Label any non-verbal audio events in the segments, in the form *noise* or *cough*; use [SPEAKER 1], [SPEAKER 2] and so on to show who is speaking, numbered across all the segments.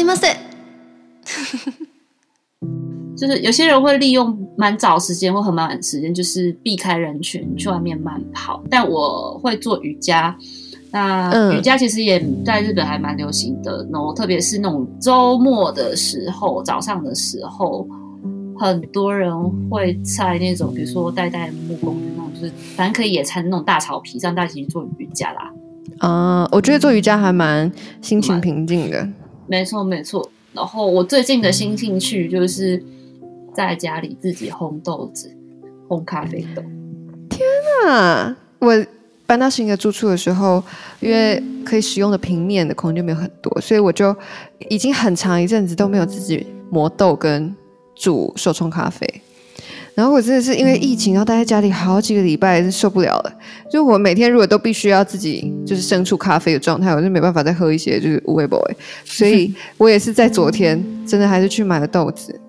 [SPEAKER 1] いません。*laughs* 就是有些人会利用蛮早时间或很晚的时间，就是避开人群去外面慢跑。但我会做瑜伽，那瑜伽其实也在日本还蛮流行的。然后特别是那种周末的时候，早上的时候，很多人会在那种比如说代代木公园那种，就是反正可以野餐的那种大草皮上，大家一起去做瑜伽啦。
[SPEAKER 2] 啊、uh，我觉得做瑜伽还蛮心情平静的。
[SPEAKER 1] 没错，没错。然后我最近的新兴趣就是。在家里自己烘豆子，烘咖啡豆。
[SPEAKER 2] 天哪！我搬到新的住处的时候，因为可以使用的平面的空间没有很多，所以我就已经很长一阵子都没有自己磨豆跟煮手冲咖啡。然后我真的是因为疫情，然后待在家里好几个礼拜，是受不了了。就我每天如果都必须要自己就是生出咖啡的状态，我就没办法再喝一些就是无味 boy。所以我也是在昨天，真的还是去买了豆子。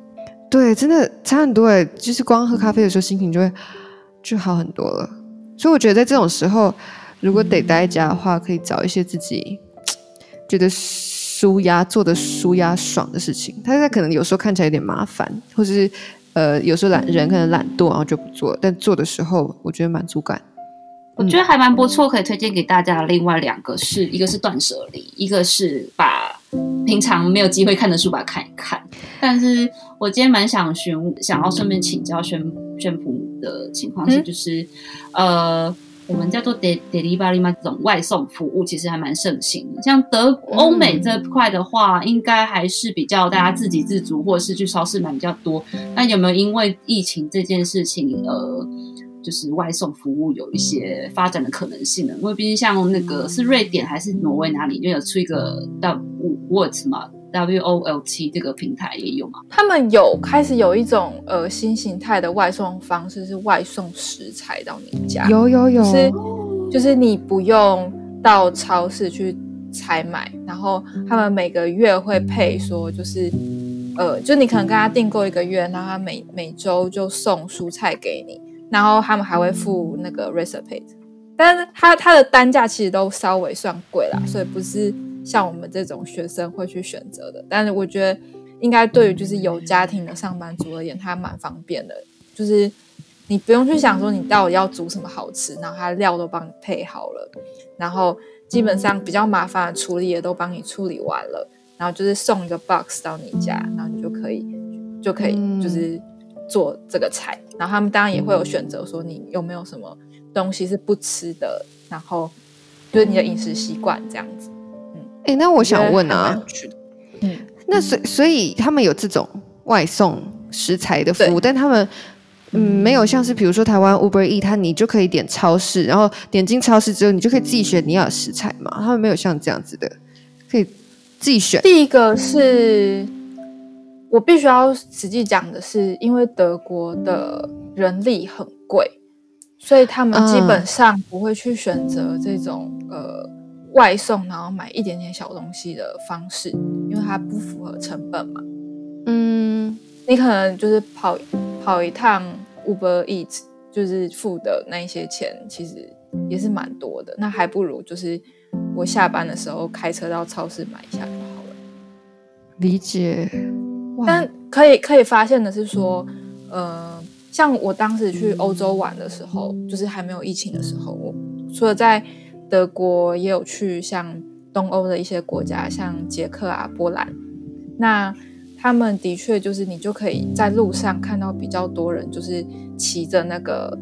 [SPEAKER 2] 对，真的差很多诶，就是光喝咖啡的时候，心情就会就好很多了。所以我觉得在这种时候，如果得待在家的话，可以找一些自己觉得舒压、做的舒压爽的事情。他可能有时候看起来有点麻烦，或者是呃，有时候懒人可能懒惰，然后就不做。但做的时候，我觉得满足感。
[SPEAKER 1] 我觉得还蛮不错，可以推荐给大家。另外两个是一个是断舍离，一个是把平常没有机会看的书把它看一看。但是我今天蛮想询，想要顺便请教宣宣普的情况是，就是、嗯、呃，我们叫做 delivery 嘛，这种外送服务其实还蛮盛行的。像德欧美这块的话，应该还是比较大家自给自足，或者是去超市买比较多。那有没有因为疫情这件事情，呃？就是外送服务有一些发展的可能性呢，因为毕竟像那个是瑞典还是挪威哪里，就有出一个嘛，W O L T 这个平台也有吗。
[SPEAKER 3] 他们有开始有一种呃新形态的外送方式，是外送食材到你家。
[SPEAKER 2] 有有有，
[SPEAKER 3] 就是就是你不用到超市去采买，然后他们每个月会配说，就是呃，就你可能跟他订购一个月，然后他每每周就送蔬菜给你。然后他们还会付那个 recipe，但是它它的单价其实都稍微算贵啦，所以不是像我们这种学生会去选择的。但是我觉得应该对于就是有家庭的上班族而言，它蛮方便的，就是你不用去想说你到底要煮什么好吃，然后它料都帮你配好了，然后基本上比较麻烦的处理也都帮你处理完了，然后就是送一个 box 到你家，然后你就可以就可以就是。做这个菜，然后他们当然也会有选择，说你有没有什么东西是不吃的，然后就是你的饮食习惯这样子。嗯，
[SPEAKER 2] 哎、欸，那我想问啊，
[SPEAKER 3] 嗯，
[SPEAKER 2] 那所以所以他们有这种外送食材的服务，但他们嗯没有像是比如说台湾 Uber Eats，它你就可以点超市，然后点进超市之后，你就可以自己选你要的食材嘛？他们没有像这样子的，可以自己选。
[SPEAKER 3] 第一个是。我必须要实际讲的是，因为德国的人力很贵，所以他们基本上不会去选择这种呃外送，然后买一点点小东西的方式，因为它不符合成本嘛。嗯，你可能就是跑跑一趟 Uber Eats，就是付的那一些钱，其实也是蛮多的。那还不如就是我下班的时候开车到超市买一下就好了。
[SPEAKER 2] 理解。
[SPEAKER 3] 但可以可以发现的是说，呃，像我当时去欧洲玩的时候，就是还没有疫情的时候，我除了在德国，也有去像东欧的一些国家，像捷克啊、波兰。那他们的确就是你就可以在路上看到比较多人，就是骑着那个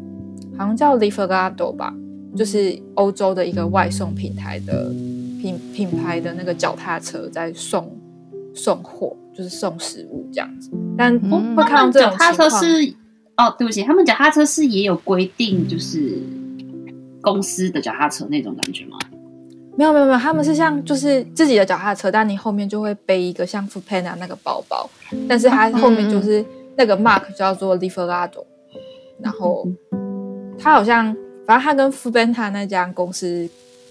[SPEAKER 3] 好像叫 Lieferando 吧，就是欧洲的一个外送平台的品品牌的那个脚踏车在送送货。就是送食物这样子，但不会看到这种脚踏车
[SPEAKER 1] 是哦，对不起，他们脚踏车是也有规定，就是公司的脚踏车那种感觉吗？
[SPEAKER 3] 没有没有没有，他们是像就是自己的脚踏车，但你后面就会背一个像 f o o p a n a 那个包包，但是它后面就是那个 mark 叫做 l i f e r a d o 然后他好像反正他跟 f o o p a n a 那家公司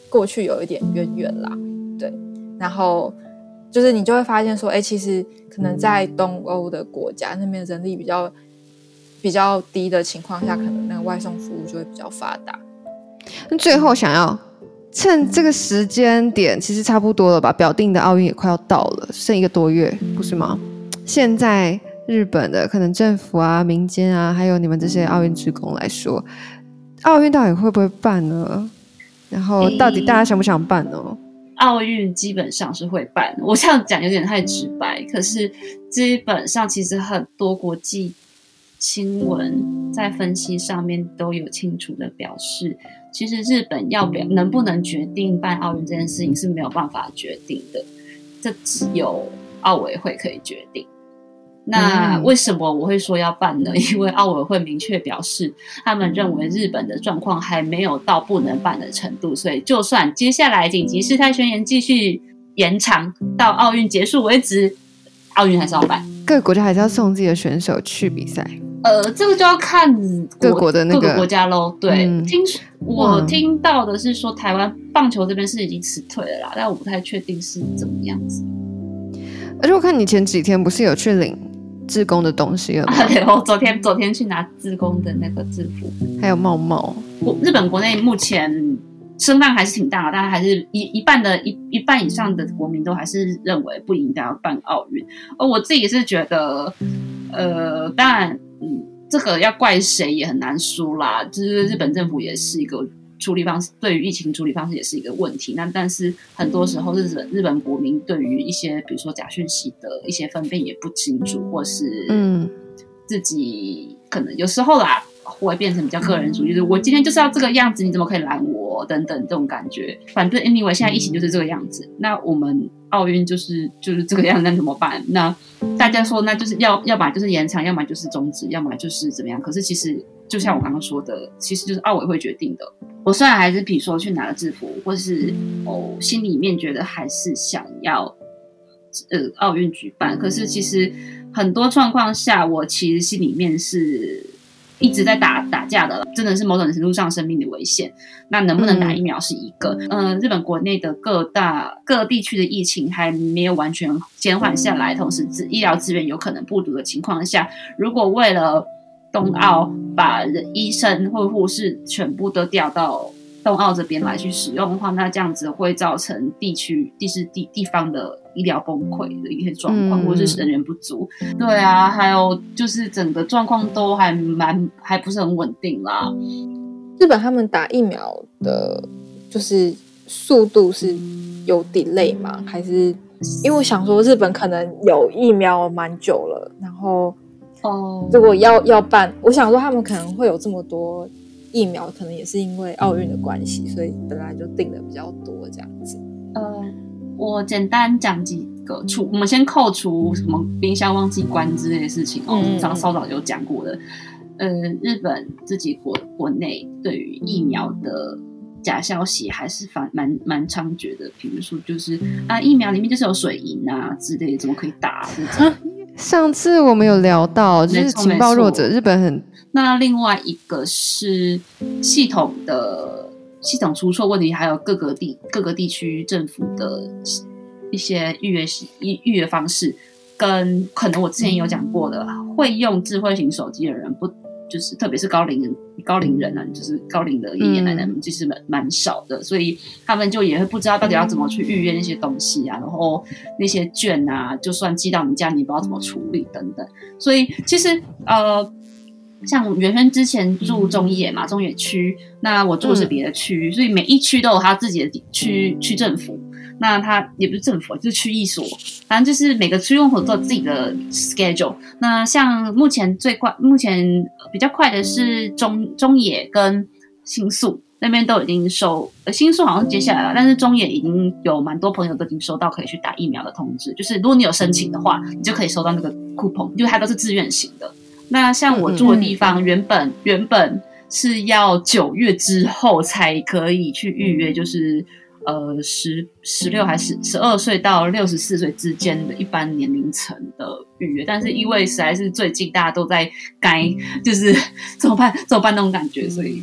[SPEAKER 3] 过去有一点渊源啦，对，然后。就是你就会发现说，哎，其实可能在东欧的国家那边人力比较比较低的情况下，可能那个外送服务就会比较发达。
[SPEAKER 2] 那最后想要趁这个时间点，其实差不多了吧？表定的奥运也快要到了，剩一个多月，不是吗？现在日本的可能政府啊、民间啊，还有你们这些奥运职工来说，奥运到底会不会办呢？然后到底大家想不想办呢？
[SPEAKER 1] 奥运基本上是会办，我这样讲有点太直白，可是基本上其实很多国际新闻在分析上面都有清楚的表示。其实日本要不要能不能决定办奥运这件事情是没有办法决定的，这只有奥委会可以决定。那为什么我会说要办呢？*laughs* 因为奥委会明确表示，他们认为日本的状况还没有到不能办的程度，所以就算接下来紧急事态宣言继续延长到奥运结束为止，奥运还是要办。
[SPEAKER 2] 各个国家还是要送自己的选手去比赛。
[SPEAKER 1] 呃，这个就要看
[SPEAKER 2] 各国的那
[SPEAKER 1] 个国家喽。对，
[SPEAKER 2] 嗯、
[SPEAKER 1] 听我听到的是说，台湾棒球这边是已经辞退了啦，但我不太确定是怎么样子。
[SPEAKER 2] 而且我看你前几天不是有去领志工的东西了吗？
[SPEAKER 1] 啊、对，我昨天昨天去拿志工的那个制服，
[SPEAKER 2] 还有帽帽。
[SPEAKER 1] 我日本国内目前声浪还是挺大的，但还是一一半的一一半以上的国民都还是认为不应该要办奥运。而我自己是觉得，呃，当然。嗯，这个要怪谁也很难说啦。就是日本政府也是一个处理方式，对于疫情处理方式也是一个问题。那但是很多时候，日本日本国民对于一些比如说假讯息的一些分辨也不清楚，或是嗯，自己可能有时候啦。会变成比较个人主义，就是我今天就是要这个样子，你怎么可以拦我？等等这种感觉。反正 anyway，现在疫情就是这个样子。那我们奥运就是就是这个样，那怎么办？那大家说，那就是要要么就是延长，要么就是终止，要么就是怎么样？可是其实就像我刚刚说的，其实就是奥委会决定的。我虽然还是比如说去拿了制服，或是哦心里面觉得还是想要呃奥运举办，可是其实很多状况下，我其实心里面是。一直在打打架的，真的是某种程度上生命的危险。那能不能打疫苗是一个。嗯、呃，日本国内的各大各地区的疫情还没有完全减缓下来，同时资医疗资源有可能不足的情况下，如果为了冬奥把人医生或护士全部都调到东奥这边来去使用的话，那这样子会造成地区地市地地方的医疗崩溃的一些状况，嗯、或者是人员不足。对啊，还有就是整个状况都还蛮还不是很稳定啦。
[SPEAKER 3] 日本他们打疫苗的，就是速度是有 delay 吗？还是因为我想说日本可能有疫苗蛮久了，然后哦，如果要要办，我想说他们可能会有这么多。疫苗可能也是因为奥运的关系，所以本来就定的比较多这样子。
[SPEAKER 1] 呃，我简单讲几个，除我们先扣除什么冰箱忘记关之类的事情哦，早稍早有讲过的。呃，日本自己国国内对于疫苗的假消息还是蛮蛮蛮猖獗的，比如说就是啊，疫苗里面就是有水银啊之类的，怎么可以打？*laughs*
[SPEAKER 2] 上次我们有聊到，就是情报弱者，日本很。
[SPEAKER 1] 那另外一个是系统的系统出错问题，还有各个地各个地区政府的一些预约预预约方式，跟可能我之前有讲过的，会用智慧型手机的人不就是特别是高龄人高龄人啊，就是高龄的爷爷奶奶们其实蛮蛮少的，所以他们就也会不知道到底要怎么去预约那些东西啊，然后那些券啊，就算寄到你家，你不知道怎么处理等等，所以其实呃。像原先之前住中野嘛，中野区，那我住的是别的区，嗯、所以每一区都有他自己的区区政府。那他也不是政府，就是区役所，反正就是每个区用户都有自己的 schedule。那像目前最快，目前比较快的是中中野跟新宿那边都已经收，呃，新宿好像接下来了，但是中野已经有蛮多朋友都已经收到可以去打疫苗的通知，就是如果你有申请的话，你就可以收到那个 coupon，因为它都是自愿型的。那像我住的地方，原本、嗯、原本是要九月之后才可以去预约，就是呃十十六还是十二岁到六十四岁之间的一般年龄层的预约，但是因为实在是最近大家都在该就是 *laughs* 怎么办怎么办那种感觉，所以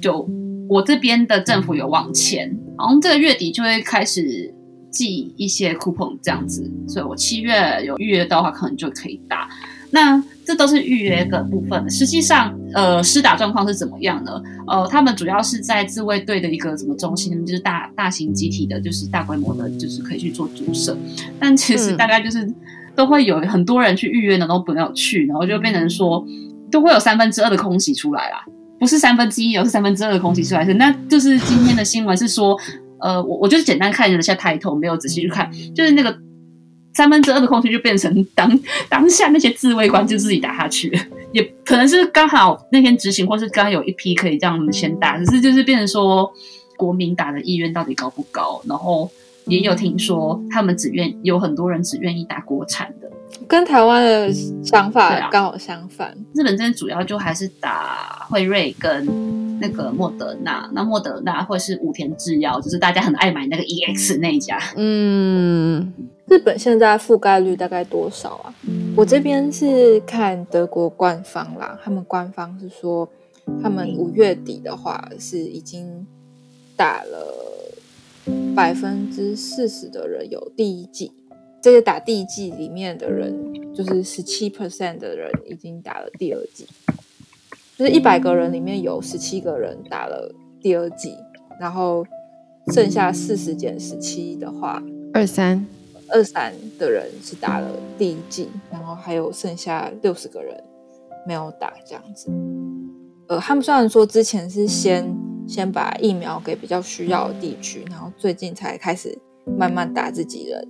[SPEAKER 1] 就我这边的政府有往前，然后这个月底就会开始寄一些 coupon 这样子，所以我七月有预约的话，可能就可以打。那这都是预约的部分。实际上，呃，施打状况是怎么样呢？呃，他们主要是在自卫队的一个什么中心，就是大大型集体的，就是大规模的，就是可以去做注射。但其实大概就是都会有很多人去预约呢，都没有去，然后就变成说都会有三分之二的空袭出来啦，不是三分之一，而是三分之二的空袭出来。是，那就是今天的新闻是说，呃，我我就是简单看了一下抬头，没有仔细去看，就是那个。三分之二的空隙就变成当 *laughs* 当下那些自卫官就自己打下去了，也可能是刚好那天执行，或是刚刚有一批可以让他们先打，只是就是变成说国民打的意愿到底高不高？然后也有听说他们只愿有很多人只愿意打国产的，
[SPEAKER 3] 跟台湾的想法刚好相反。
[SPEAKER 1] 日本这边主要就还是打辉瑞跟那个莫德纳，那莫德纳或者是武田制药，就是大家很爱买那个 EX 那一家，
[SPEAKER 2] 嗯。
[SPEAKER 3] 日本现在覆盖率大概多少啊？我这边是看德国官方啦，他们官方是说，他们五月底的话是已经打了百分之四十的人有第一剂，这个打第一剂里面的人，就是十七 percent 的人已经打了第二剂，就是一百个人里面有十七个人打了第二剂，然后剩下四十减十七的话，
[SPEAKER 2] 二三。
[SPEAKER 3] 二三的人是打了第一剂，然后还有剩下六十个人没有打，这样子。呃，他们虽然说之前是先先把疫苗给比较需要的地区，然后最近才开始慢慢打自己人。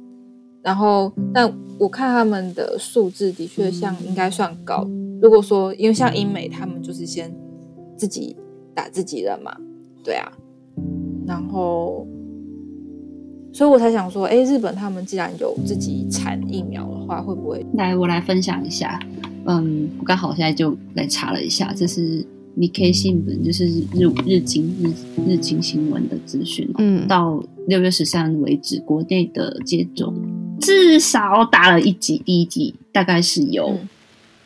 [SPEAKER 3] 然后，但我看他们的数字的确像应该算高。如果说因为像英美，他们就是先自己打自己人嘛，对啊，然后。所以我才想说，哎，日本他们既然有自己产疫苗的话，会不会？
[SPEAKER 1] 来，我来分享一下。嗯，我刚好现在就来查了一下，这是 Nikkei 新闻，就是日日经日日经新闻的资讯。嗯，到六月十三日为止，国内的接种至少打了一剂，第一剂大概是有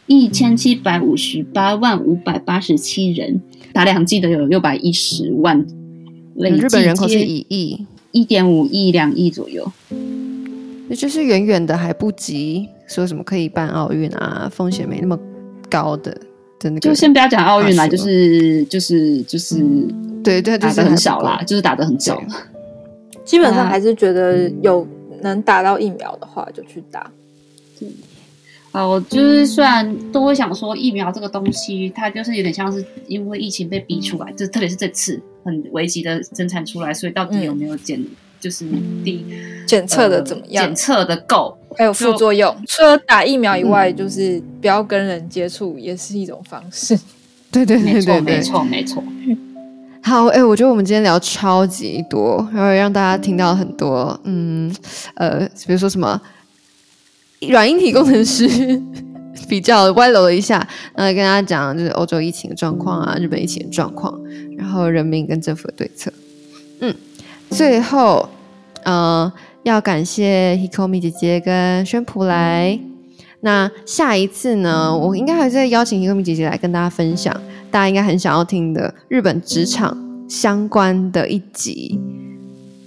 [SPEAKER 1] 一千七百五十八万五百八十七人，打两剂的有六百一十万。
[SPEAKER 2] 日本人口是一亿。
[SPEAKER 1] 一点五亿两亿左右，
[SPEAKER 2] 那就是远远的还不及说什么可以办奥运啊，风险没那么高的真的那个。
[SPEAKER 1] 就先不要讲奥运啦，就是就是就是，
[SPEAKER 2] 对对，
[SPEAKER 1] 打的很少啦，就是打的很少。*laughs*
[SPEAKER 3] 基本上还是觉得有能打到疫苗的话就去打。
[SPEAKER 1] 对，啊，我就是虽然都会想说疫苗这个东西，它就是有点像是因为疫情被逼出来，就特别是这次。很危急的生产出来，所以到底有没有检，嗯、就是第
[SPEAKER 3] 检测的怎么样？
[SPEAKER 1] 检测的够，
[SPEAKER 3] 还有副作用。除了打疫苗以外，就是不要跟人接触，也是一种方式。*laughs*
[SPEAKER 2] 对对对对对，
[SPEAKER 1] 没错没错。
[SPEAKER 2] 好，哎、欸，我觉得我们今天聊超级多，然后让大家听到很多，嗯呃，比如说什么软硬体工程师。*laughs* 比较歪楼了一下，然后跟大家讲就是欧洲疫情的状况啊，日本疫情的状况，然后人民跟政府的对策。嗯，最后，呃，要感谢 Hikomi 姐姐跟宣普来。那下一次呢，我应该还是在邀请 Hikomi 姐姐来跟大家分享，大家应该很想要听的日本职场相关的一集。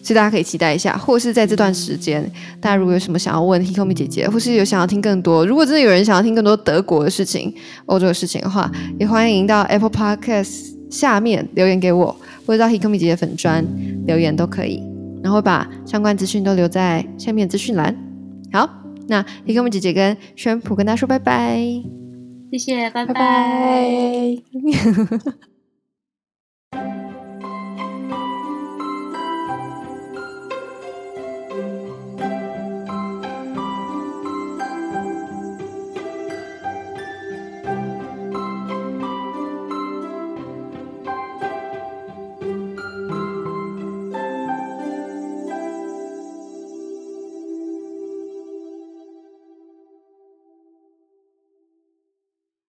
[SPEAKER 2] 所以大家可以期待一下，或是在这段时间，大家如果有什么想要问 Hikomi 姐姐，或是有想要听更多，如果真的有人想要听更多德国的事情、欧洲的事情的话，也欢迎到 Apple Podcast 下面留言给我，或者到 Hikomi 姐姐粉专留言都可以，然后把相关资讯都留在下面资讯栏。好，那 Hikomi 姐姐跟宣普跟大家说拜拜，
[SPEAKER 1] 谢谢，拜拜。
[SPEAKER 3] 拜拜 *laughs*